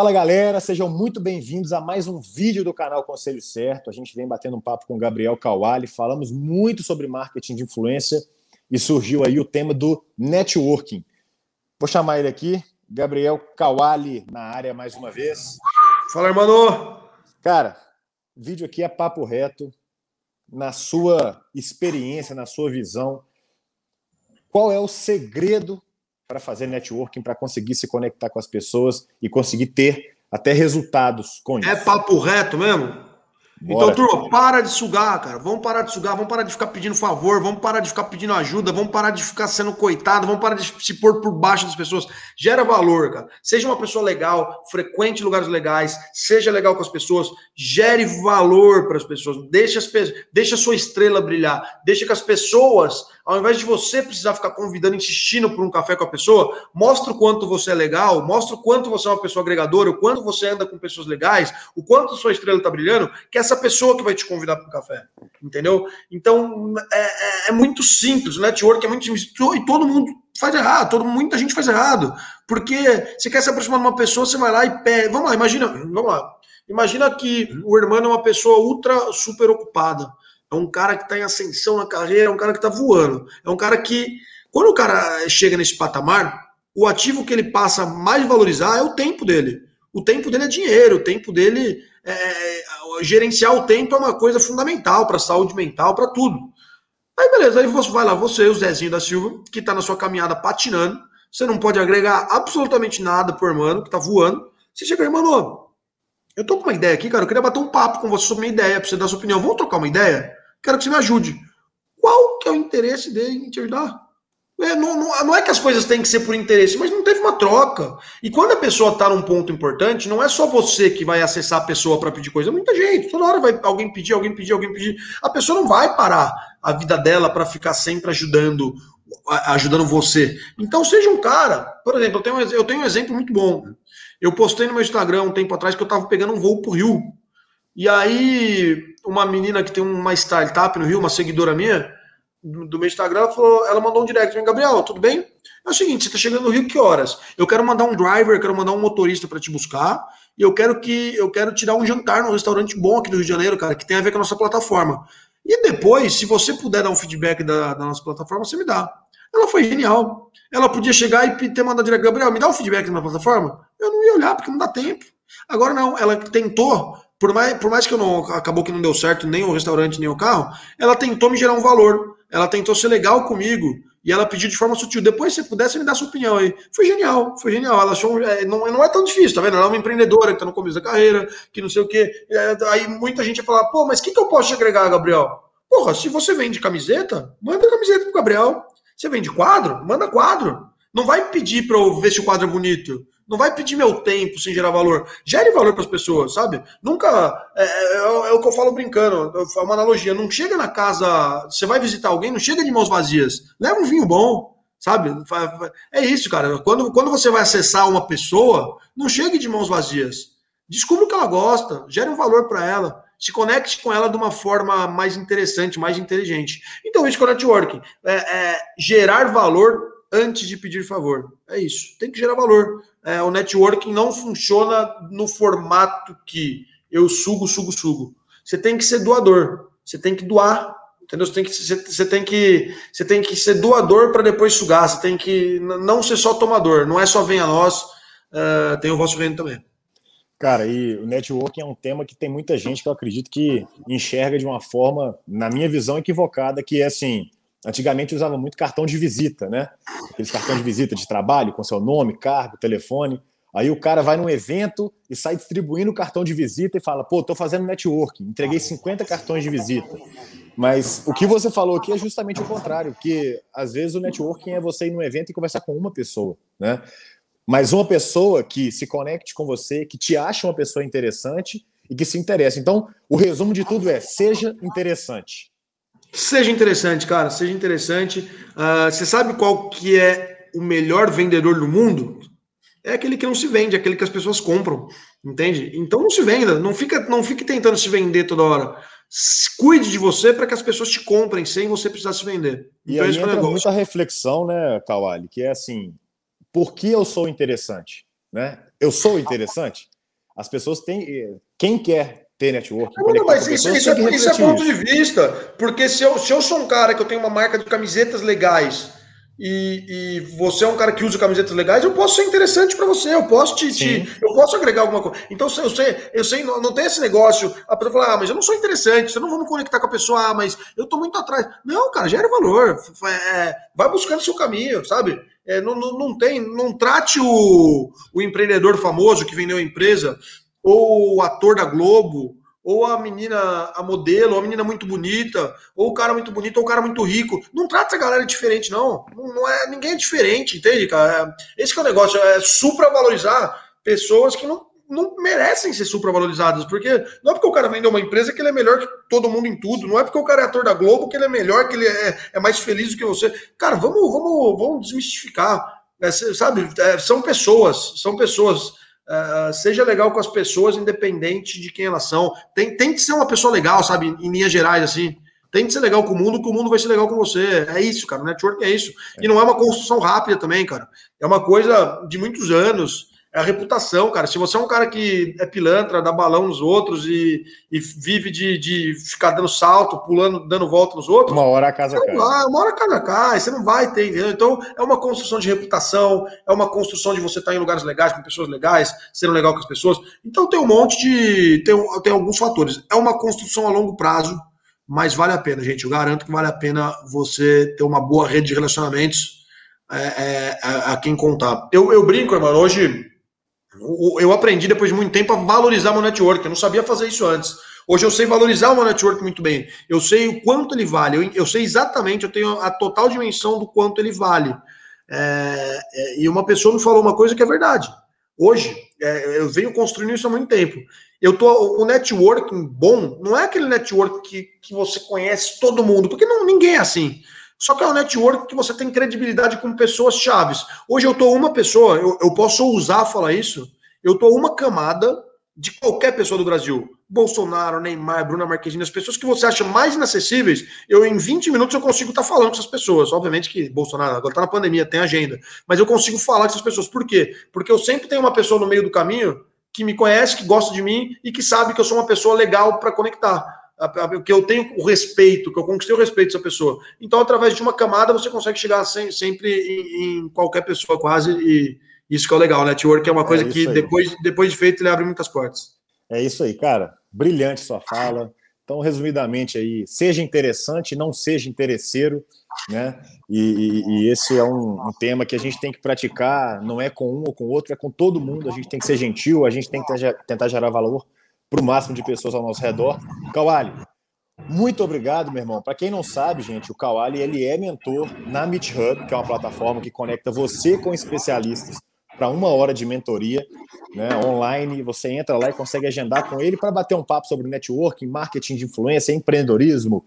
Fala galera, sejam muito bem-vindos a mais um vídeo do canal Conselho Certo. A gente vem batendo um papo com o Gabriel Kawali, falamos muito sobre marketing de influência e surgiu aí o tema do networking. Vou chamar ele aqui, Gabriel Kawali na área mais uma vez. Fala, irmão! Cara, vídeo aqui é papo reto, na sua experiência, na sua visão. Qual é o segredo para fazer networking, para conseguir se conectar com as pessoas e conseguir ter até resultados com é isso. É papo reto mesmo? Bora. Então, turma, para de sugar, cara. Vamos parar de sugar, vamos parar de ficar pedindo favor, vamos parar de ficar pedindo ajuda, vamos parar de ficar sendo coitado, vamos parar de se pôr por baixo das pessoas. Gera valor, cara. Seja uma pessoa legal, frequente lugares legais, seja legal com as pessoas, gere valor para as pessoas. Deixa, as, deixa a sua estrela brilhar. Deixa que as pessoas, ao invés de você precisar ficar convidando, insistindo por um café com a pessoa, mostra o quanto você é legal, mostra o quanto você é uma pessoa agregadora, o quanto você anda com pessoas legais, o quanto sua estrela está brilhando, que essa pessoa que vai te convidar para o café, entendeu? Então é, é, é, muito simples, o network é muito simples e todo mundo faz errado, todo, muita gente faz errado, porque você quer se aproximar de uma pessoa, você vai lá e pede, vamos lá, imagina, vamos lá, imagina que o irmão é uma pessoa ultra super ocupada, é um cara que está em ascensão na carreira, é um cara que está voando, é um cara que, quando o cara chega nesse patamar, o ativo que ele passa mais valorizar é o tempo dele. O tempo dele é dinheiro, o tempo dele é, gerenciar o tempo é uma coisa fundamental para a saúde mental, para tudo. Aí beleza, aí você vai lá, você, o Zezinho da Silva, que está na sua caminhada patinando, você não pode agregar absolutamente nada por mano, que está voando. Você chega aí, mano, eu tô com uma ideia aqui, cara, eu queria bater um papo com você sobre uma ideia, para você dar sua opinião. Vamos trocar uma ideia? Quero que você me ajude. Qual que é o interesse dele em te ajudar? É, não, não, não, é que as coisas têm que ser por interesse, mas não teve uma troca. E quando a pessoa está num ponto importante, não é só você que vai acessar a pessoa para pedir coisa, é muita gente. Toda hora vai alguém pedir, alguém pedir, alguém pedir. A pessoa não vai parar a vida dela para ficar sempre ajudando ajudando você. Então seja um cara, por exemplo, eu tenho, eu tenho um exemplo muito bom. Eu postei no meu Instagram um tempo atrás que eu estava pegando um voo pro Rio. E aí, uma menina que tem uma startup no Rio, uma seguidora minha, do meu Instagram, ela, falou, ela mandou um direct, Gabriel, tudo bem? É o seguinte, você está chegando no Rio que horas? Eu quero mandar um driver, quero mandar um motorista para te buscar, e eu quero que eu quero te dar um jantar num restaurante bom aqui do Rio de Janeiro, cara, que tem a ver com a nossa plataforma. E depois, se você puder dar um feedback da, da nossa plataforma, você me dá. Ela foi genial. Ela podia chegar e ter mandado direto, Gabriel, me dá um feedback na plataforma? Eu não ia olhar, porque não dá tempo. Agora não, ela tentou, por mais, por mais que eu não acabou que não deu certo nem o restaurante nem o carro, ela tentou me gerar um valor ela tentou ser legal comigo e ela pediu de forma sutil. Depois, se pudesse, me dar sua opinião aí. Foi genial, foi genial. Ela achou, é, não, não é tão difícil, tá vendo? Ela é uma empreendedora que tá no começo da carreira, que não sei o quê. É, aí muita gente ia falar, pô, mas o que, que eu posso te agregar, Gabriel? Porra, se você vende camiseta, manda camiseta pro Gabriel. Você vende quadro? Manda quadro. Não vai pedir para eu ver se o quadro é bonito. Não vai pedir meu tempo sem gerar valor. Gere valor para as pessoas, sabe? Nunca. É, é, é, o que eu falo brincando. É uma analogia. Não chega na casa. Você vai visitar alguém, não chega de mãos vazias. Leva um vinho bom, sabe? É isso, cara. Quando, quando você vai acessar uma pessoa, não chegue de mãos vazias. Descubra o que ela gosta, gere um valor para ela se conecte com ela de uma forma mais interessante, mais inteligente. Então, isso com o networking. É, é, gerar valor antes de pedir favor. É isso. Tem que gerar valor. É, o networking não funciona no formato que eu sugo, sugo, sugo. Você tem que ser doador. Você tem que doar. Entendeu? Você tem que, você, você tem que, você tem que ser doador para depois sugar. Você tem que não ser só tomador. Não é só venha nós. Uh, tem o vosso reino também. Cara, e o networking é um tema que tem muita gente que eu acredito que enxerga de uma forma, na minha visão, equivocada, que é assim, Antigamente usava muito cartão de visita, né? Aqueles cartões de visita de trabalho com seu nome, cargo, telefone. Aí o cara vai num evento e sai distribuindo o cartão de visita e fala: pô, tô fazendo networking, entreguei 50 cartões de visita. Mas o que você falou aqui é justamente o contrário, que às vezes o networking é você ir num evento e conversar com uma pessoa, né? Mas uma pessoa que se conecte com você, que te acha uma pessoa interessante e que se interessa. Então, o resumo de tudo é: seja interessante. Seja interessante, cara, seja interessante. Uh, você sabe qual que é o melhor vendedor do mundo? É aquele que não se vende, aquele que as pessoas compram, entende? Então não se venda, não fica, não fique tentando se vender toda hora. Cuide de você para que as pessoas te comprem sem você precisar se vender. E então, aí entra muita reflexão, né, Kawali, que é assim, por que eu sou interessante? né? Eu sou interessante? As pessoas têm. Quem quer ter network? Não, mas isso, isso, é, isso é ponto de vista. Porque se eu, se eu sou um cara que eu tenho uma marca de camisetas legais e, e, você é um cara que usa camisetas legais, eu posso ser interessante para você, eu posso te, te, eu posso agregar alguma coisa. Então, eu sei, eu sei, não, não tem esse negócio, a pessoa fala, ah, mas eu não sou interessante, você não vamos conectar com a pessoa, ah, mas eu tô muito atrás. Não, cara, gera valor, é, vai buscando seu caminho, sabe? É, não, não, não, tem, não trate o, o empreendedor famoso que vendeu a empresa, ou o ator da Globo, ou a menina, a modelo, ou a menina muito bonita, ou o cara muito bonito, ou o cara muito rico. Não trata essa galera diferente, não. Não, não é, ninguém é diferente, entende, cara? É, esse é o negócio, é supravalorizar pessoas que não, não merecem ser supravalorizadas, porque não é porque o cara vendeu uma empresa que ele é melhor que todo mundo em tudo, não é porque o cara é ator da Globo que ele é melhor, que ele é, é mais feliz do que você. Cara, vamos, vamos, vamos desmistificar. É, sabe, é, são pessoas, são pessoas Uh, seja legal com as pessoas, independente de quem elas são. Tem, tem que ser uma pessoa legal, sabe? Em linhas gerais, assim. Tem que ser legal com o mundo, que o mundo vai ser legal com você. É isso, cara. O network é isso. É. E não é uma construção rápida também, cara. É uma coisa de muitos anos é a reputação, cara. Se você é um cara que é pilantra, dá balão nos outros e, e vive de, de ficar dando salto, pulando, dando volta nos outros. Uma hora a casa cai. Vai, uma hora a casa cai, você não vai ter, entendeu? Então, é uma construção de reputação, é uma construção de você estar em lugares legais, com pessoas legais, sendo legal com as pessoas. Então, tem um monte de. Tem, tem alguns fatores. É uma construção a longo prazo, mas vale a pena, gente. Eu garanto que vale a pena você ter uma boa rede de relacionamentos. É, é, a, a quem contar. Eu, eu brinco, irmão, hoje eu aprendi depois de muito tempo a valorizar meu network. Eu não sabia fazer isso antes. Hoje eu sei valorizar o meu network muito bem. Eu sei o quanto ele vale. Eu, eu sei exatamente, eu tenho a total dimensão do quanto ele vale. É, é, e uma pessoa me falou uma coisa que é verdade. Hoje, é, eu venho construindo isso há muito tempo. Eu tô, o networking bom não é aquele network que, que você conhece todo mundo, porque não, ninguém é assim. Só que é um network que você tem credibilidade com pessoas chaves. Hoje eu tô uma pessoa, eu, eu posso ousar falar isso, eu tô uma camada de qualquer pessoa do Brasil. Bolsonaro, Neymar, Bruna Marquezine, as pessoas que você acha mais inacessíveis, eu em 20 minutos eu consigo estar tá falando com essas pessoas. Obviamente que Bolsonaro agora está na pandemia, tem agenda, mas eu consigo falar com essas pessoas. Por quê? Porque eu sempre tenho uma pessoa no meio do caminho que me conhece, que gosta de mim e que sabe que eu sou uma pessoa legal para conectar que eu tenho o respeito, que eu conquistei o respeito dessa pessoa. Então, através de uma camada, você consegue chegar sem, sempre em, em, qualquer pessoa, quase, e isso que é o legal. Network é uma coisa é que, depois, depois de feito, ele abre muitas portas. É isso aí, cara. Brilhante sua fala. Então, resumidamente aí, seja interessante, não seja interesseiro, né? E, e, e esse é um, um, tema que a gente tem que praticar, não é com um ou com o outro, é com todo mundo. A gente tem que ser gentil, a gente tem que tentar gerar valor para o máximo de pessoas ao nosso redor. Kawali, muito obrigado, meu irmão. Para quem não sabe, gente, o Kawali ele é mentor na Meet Hub, que é uma plataforma que conecta você com especialistas para uma hora de mentoria né, online. Você entra lá e consegue agendar com ele para bater um papo sobre networking, marketing de influência, empreendedorismo,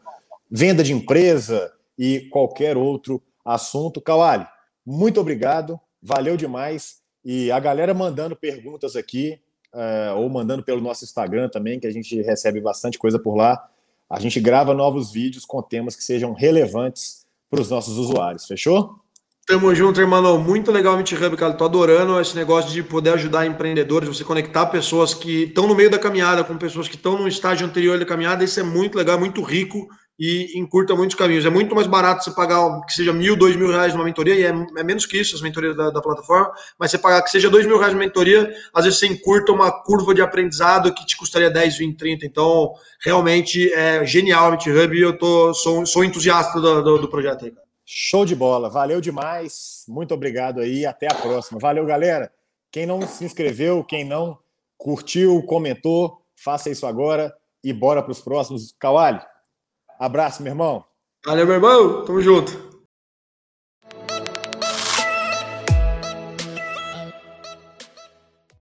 venda de empresa e qualquer outro assunto. Kawali, muito obrigado, valeu demais. E a galera mandando perguntas aqui, uh, ou mandando pelo nosso Instagram também, que a gente recebe bastante coisa por lá. A gente grava novos vídeos com temas que sejam relevantes para os nossos usuários. Fechou? Tamo junto, irmão. Muito legal o Meet Hub, cara. Tô adorando esse negócio de poder ajudar empreendedores, você conectar pessoas que estão no meio da caminhada com pessoas que estão no estágio anterior da caminhada. Isso é muito legal, muito rico e encurta muitos caminhos. É muito mais barato você pagar que seja mil, dois mil reais numa mentoria, e é, é menos que isso as mentorias da, da, plataforma, mas você pagar que seja dois mil reais numa mentoria, às vezes você encurta uma curva de aprendizado que te custaria 10, 20, 30. Então, realmente é genial o MeetHub e eu tô, sou, sou entusiasta do, do, do projeto aí. Show de bola, valeu demais, muito obrigado aí, até a próxima. Valeu, galera. Quem não se inscreveu, quem não curtiu, comentou, faça isso agora e bora para os próximos. Kawali, Abraço, meu irmão. Valeu, meu irmão. Tamo junto.